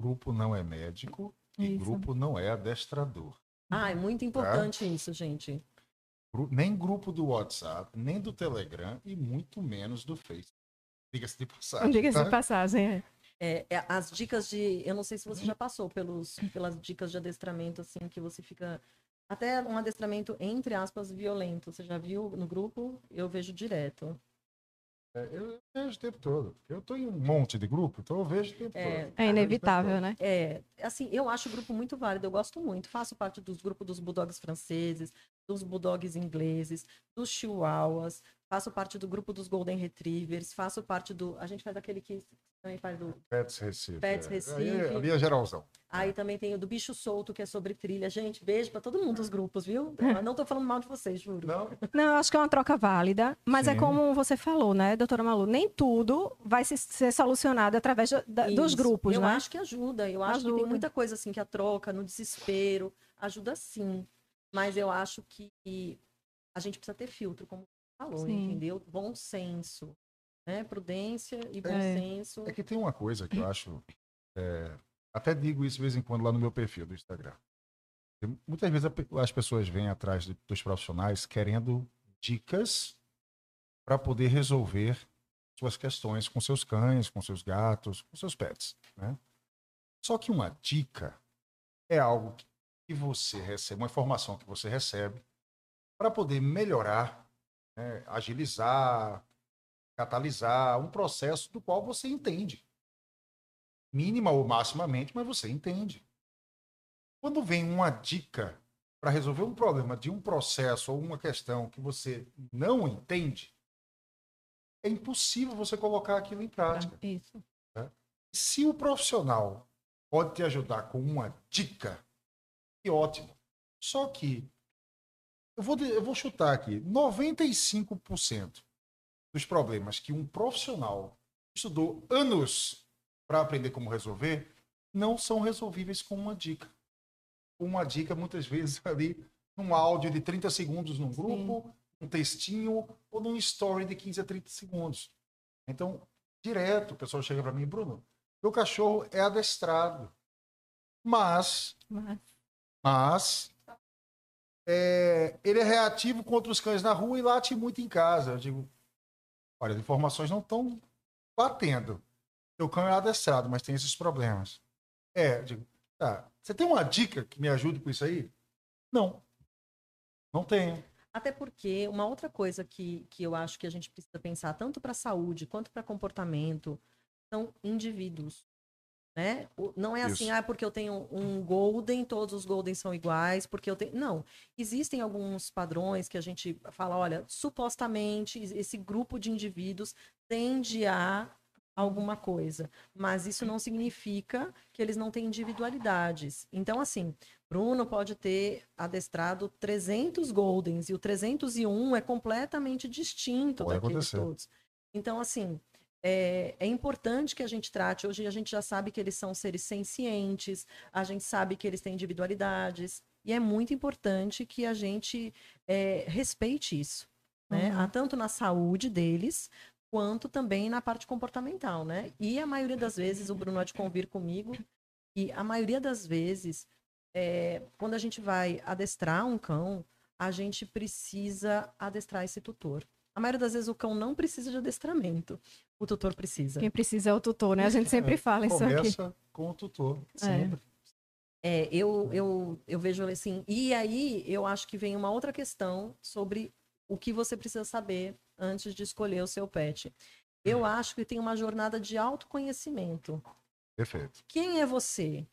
grupo não é médico e Isso. grupo não é adestrador. Ah, é muito importante isso, gente. Nem grupo do WhatsApp, nem do Telegram e muito menos do Facebook. Diga-se de passagem. Diga-se tá? de passagem. é. É, é, as dicas de. Eu não sei se você já passou pelos, pelas dicas de adestramento, assim, que você fica. Até um adestramento, entre aspas, violento. Você já viu no grupo? Eu vejo direto. É, eu vejo o tempo todo. Eu tô em um monte de grupo, então eu vejo o tempo É, todo. É inevitável, né? É, assim, eu acho o grupo muito válido, eu gosto muito. Faço parte dos grupos dos bulldogs franceses, dos bulldogs ingleses, dos chihuahuas, faço parte do grupo dos golden retrievers, faço parte do. A gente faz aquele que também faz do. Pets Recife. Pets é. Recife. Aí, ali é geralzão. Aí também tem o do bicho solto, que é sobre trilha. Gente, beijo pra todo mundo dos grupos, viu? Eu não tô falando mal de vocês, juro. Não, Não, eu acho que é uma troca válida, mas é Sim. como você falou, né, doutora Malu? Nem tudo vai se- ser solucionado através da- da- dos grupos, eu né? acho que ajuda. Eu acho que Ajuda. tem muita coisa assim que a troca, no desespero, ajuda sim. Mas eu acho que a gente precisa ter filtro, como você falou, Sim. entendeu? Bom senso. Né? Prudência e bom É. senso. É que tem uma coisa que eu acho. é, até digo isso de vez em quando lá no meu perfil do Instagram. Muitas vezes as pessoas vêm atrás dos profissionais querendo dicas para poder resolver suas questões com seus cães, com seus gatos, com seus pets. Né? Só que uma dica é algo que você recebe, uma informação que você recebe para poder melhorar, né, agilizar, catalisar um processo do qual você entende. Mínima ou maximamente, mas você entende. Quando vem uma dica para resolver um problema de um processo ou uma questão que você não entende, é impossível você colocar aquilo em prática. Isso. Se o profissional pode te ajudar com uma dica, que ótimo. Só que eu vou, eu vou chutar aqui, 95% dos problemas que um profissional estudou anos para aprender como resolver não são resolvíveis com uma dica. Uma dica, muitas vezes, ali, num áudio de 30 segundos num grupo, um textinho ou num story de 15 a 30 segundos. Então, direto, o pessoal chega para mim, Bruno, meu cachorro é adestrado, mas, Mas- mas é, ele é reativo contra os cães na rua e late muito em casa. Eu digo, olha, as informações não estão batendo. Meu cão é adestrado, mas tem esses problemas. É, digo, tá. Você tem uma dica que me ajude com isso aí? Não. Não tenho. Até porque uma outra coisa que, que eu acho que a gente precisa pensar, tanto para saúde quanto para comportamento, são indivíduos. Né? Não é assim, Isso. ah, porque eu tenho um golden, todos os golden são iguais, porque eu tenho. Não. Existem alguns padrões que a gente fala, olha, supostamente esse grupo de indivíduos tende a alguma coisa, mas isso não significa que eles não têm individualidades. Então, assim, Bruno pode ter adestrado 300 Goldens e o 301 é completamente distinto Pode daqueles acontecer. todos. Então, assim, é, é importante que a gente trate. Hoje a gente já sabe que eles são seres sencientes, a gente sabe que eles têm individualidades, e é muito importante que a gente é, respeite isso. Né? Uhum. Ah, Tanto na saúde deles, quanto também na parte comportamental, né? E a maioria das vezes, o Bruno há de convir comigo, e a maioria das vezes, é, quando a gente vai adestrar um cão, a gente precisa adestrar esse tutor. A maioria das vezes o cão não precisa de adestramento, o tutor precisa. Quem precisa é o tutor, né? A gente sempre fala isso aqui. Começa com o tutor. Sempre. É, eu, eu, eu vejo assim. E aí eu acho que vem uma outra questão sobre o que você precisa saber antes de escolher o seu pet. Eu acho que tem uma jornada de autoconhecimento. Perfeito. Quem é você?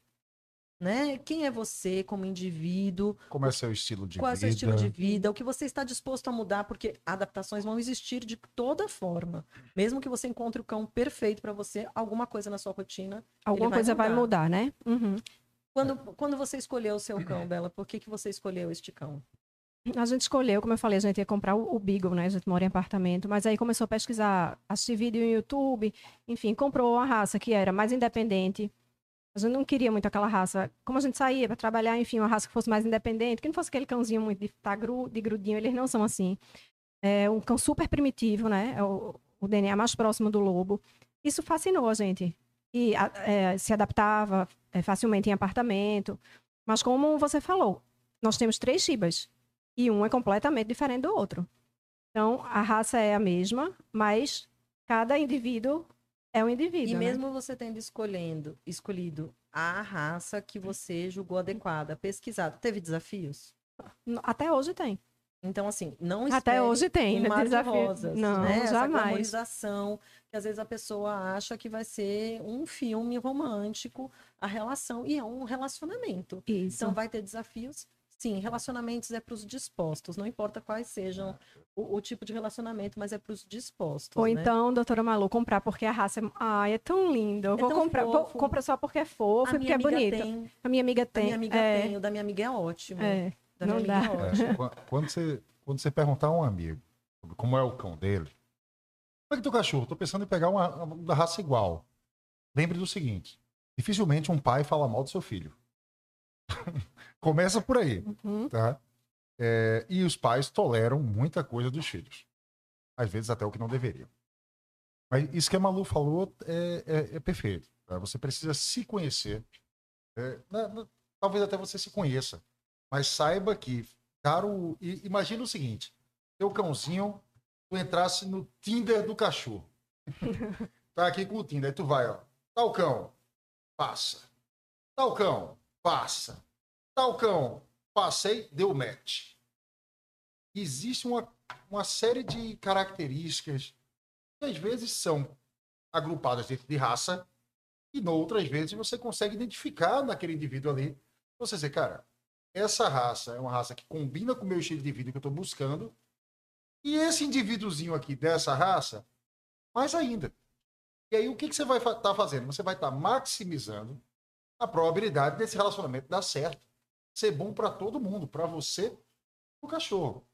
Né? Quem é você como indivíduo? Como é seu estilo de Qual é o vida? seu estilo de vida? O que você está disposto a mudar? Porque adaptações vão existir de toda forma. Mesmo que você encontre o cão perfeito para você, alguma coisa na sua rotina. Alguma vai coisa vai mudar. mudar, né? Uhum. Quando, quando você escolheu o seu cão, Bela, por que, que você escolheu este cão? A gente escolheu, como eu falei, a gente ia comprar o, o Beagle, né? A gente mora em apartamento, mas aí começou a pesquisar, assistir vídeo no YouTube, enfim, comprou uma raça que era mais independente. A gente não queria muito aquela raça. Como a gente saía para trabalhar, enfim, uma raça que fosse mais independente, que não fosse aquele cãozinho muito de, tá gru, de grudinho, eles não são assim. É um cão super primitivo, né? É o, o DNA mais próximo do lobo. Isso fascinou a gente. e é, se adaptava é, facilmente em apartamento. Mas como você falou, nós temos três Shibas e um é completamente diferente do outro. Então, a raça é a mesma, mas cada indivíduo é um indivíduo. E né? mesmo você tendo escolhendo, escolhido a raça que você julgou adequada, pesquisado, teve desafios? Até hoje tem. Então, assim, não Até hoje tem, né? Desafio. rosas, Não, né? Essa jamais. glamorização, que às vezes a pessoa acha que vai ser um filme romântico, a relação, e é um relacionamento. Isso. Então, vai ter desafios. Sim, relacionamentos é para os dispostos, não importa quais sejam o, o tipo de relacionamento, mas é para os dispostos. Ou né? então, doutora Malu, comprar porque a raça é, ai, é tão lindo. Eu É vou tão comprar. Vou, compra só porque é fofo a e porque é bonito. tem, A minha amiga a tem. minha amiga é, tem, o da minha amiga é ótimo. é. Da não minha amiga dá. é. É, quando, você, quando você perguntar a um amigo como é o cão dele, como é que teu cachorro? Tô pensando em pegar uma, uma da raça igual. Lembre do seguinte: dificilmente um pai fala mal do seu filho. Começa por aí, Uhum. tá? É, e os pais toleram muita coisa dos filhos. Às vezes até o que não deveriam. Mas isso que a Malu falou é, é- é perfeito. tá? Você precisa se conhecer. É, na- na- talvez até você se conheça. Mas saiba que, cara, imagina o seguinte: teu cãozinho, tu entrasse no Tinder do cachorro. tá aqui com o Tinder, aí tu vai, ó. Tal cão, passa. Tal cão, passa. Tal cão, passei, deu match. Existe uma, uma série de características que às vezes são agrupadas dentro de raça e noutras vezes você consegue identificar naquele indivíduo ali. Você dizer, cara, essa raça é uma raça que combina com o meu estilo de vida que eu estou buscando e esse indivíduozinho aqui dessa raça, mais ainda. E aí o que, que você vai estar fazendo? Você vai estar maximizando a probabilidade desse relacionamento dar certo, ser bom para todo mundo, para você o cachorro.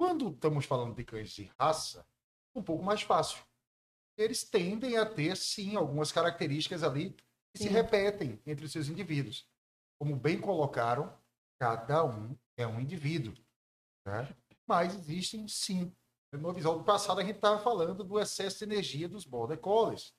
Quando estamos falando de cães de raça, um pouco mais fácil. Eles tendem a ter, sim, algumas características ali que se Sim. repetem entre os seus indivíduos. Como bem colocaram, cada um é um indivíduo. Né? Mas existem, sim. No episódio passado, a gente estava falando do excesso de energia dos Border Collies.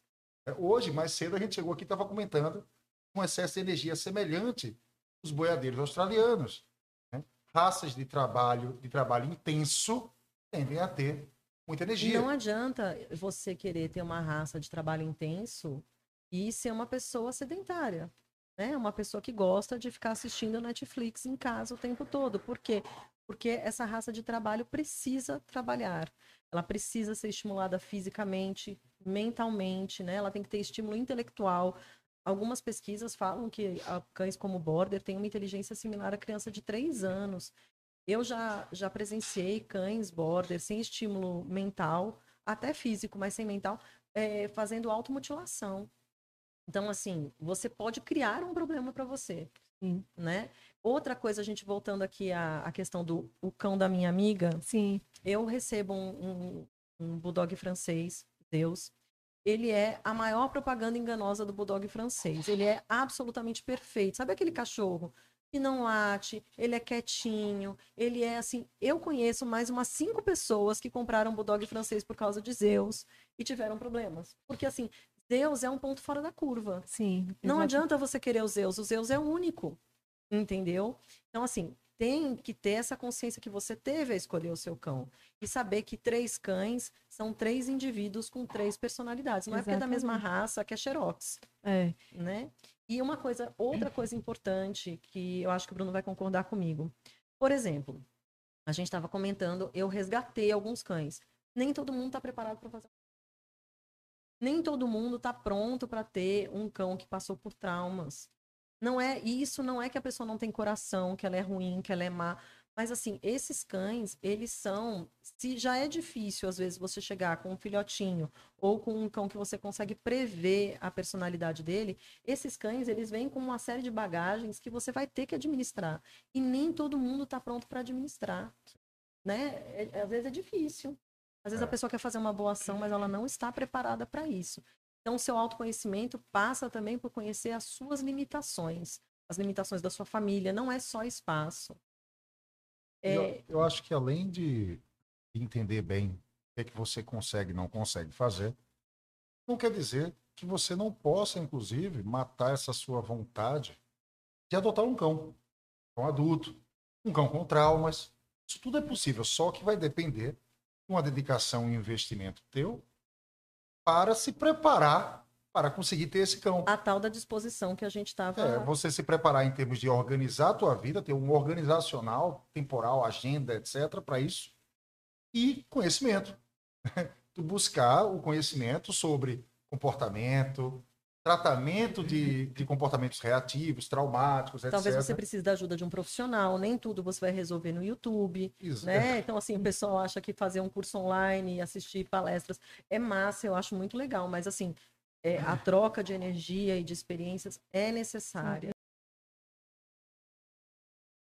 É, Hoje, mais cedo, a gente chegou aqui e estava comentando um excesso de energia semelhante dos boiadeiros australianos. né? Raças de trabalho, de trabalho intenso tendem a ter muita E energia. não adianta você querer ter uma raça de trabalho intenso e ser uma pessoa sedentária. Né? Uma pessoa que gosta de ficar assistindo Netflix em casa o tempo todo. Por quê? Porque essa raça de trabalho precisa trabalhar. Ela precisa ser estimulada fisicamente, mentalmente, né? Ela tem que ter estímulo intelectual. Algumas pesquisas falam que ah, cães como Border têm uma inteligência similar à criança de 3 anos. Eu já, já presenciei cães border sem estímulo mental, até físico, mas sem mental, é, fazendo automutilação. Então, assim, você pode criar um problema para você, Sim. né? Outra coisa, a gente voltando aqui à, à questão do o cão da minha amiga, Sim. eu recebo um, um, um bulldog francês, Deus. Ele é a maior propaganda enganosa do bulldog francês. Ele é absolutamente perfeito. Sabe aquele cachorro que não late, ele é quietinho, ele é assim. Eu conheço mais umas cinco pessoas que compraram bulldog francês por causa de Zeus e tiveram problemas. Porque assim, Zeus é um ponto fora da curva. Sim. Não adianta você querer o Zeus, o Zeus é único. Entendeu? Então, assim, tem que ter essa consciência que você teve a escolher o seu cão. E saber que três cães são três indivíduos com três personalidades. Não é porque é da mesma Exatamente. raça que é xerox, É. né? E uma coisa, outra coisa importante que eu acho que o Bruno vai concordar comigo. Por exemplo, a gente estava comentando, eu resgatei alguns cães. Nem todo mundo está preparado para fazer. Nem todo mundo está pronto para ter um cão que passou por traumas. Não é isso, não é que a pessoa não tem coração, que ela é ruim, que ela é má. Mas assim, esses cães, eles são. Se já é difícil, às vezes, você chegar com um filhotinho ou com um cão que você consegue prever a personalidade dele, esses cães, eles vêm com uma série de bagagens que você vai ter que administrar. E nem todo mundo está pronto para administrar. Né? É- às vezes é difícil. Às vezes É. a pessoa quer fazer uma boa ação, mas ela não está preparada para isso. Então, o seu autoconhecimento passa também por conhecer as suas limitações, as limitações da sua família. Não é só espaço. É, Eu, eu acho que além de entender bem o que, é que você consegue e não consegue fazer, não quer dizer que você não possa, inclusive, matar essa sua vontade de adotar um cão, um adulto, um cão com traumas. Isso tudo é possível, só que vai depender de uma dedicação e investimento teu para se preparar para conseguir ter esse cão. A tal da disposição que a gente estava. É, você se preparar em termos de organizar a tua vida, ter um organizacional, temporal, agenda, etc, para isso. E conhecimento. tu buscar o conhecimento sobre comportamento, tratamento de, de comportamentos reativos, traumáticos, etc. Talvez você precise da ajuda de um profissional, nem tudo você vai resolver no YouTube, Isso. né? Então, assim, o pessoal acha que fazer um curso online e assistir palestras é massa, eu acho muito legal, mas, assim, é, a troca de energia e de experiências é necessária.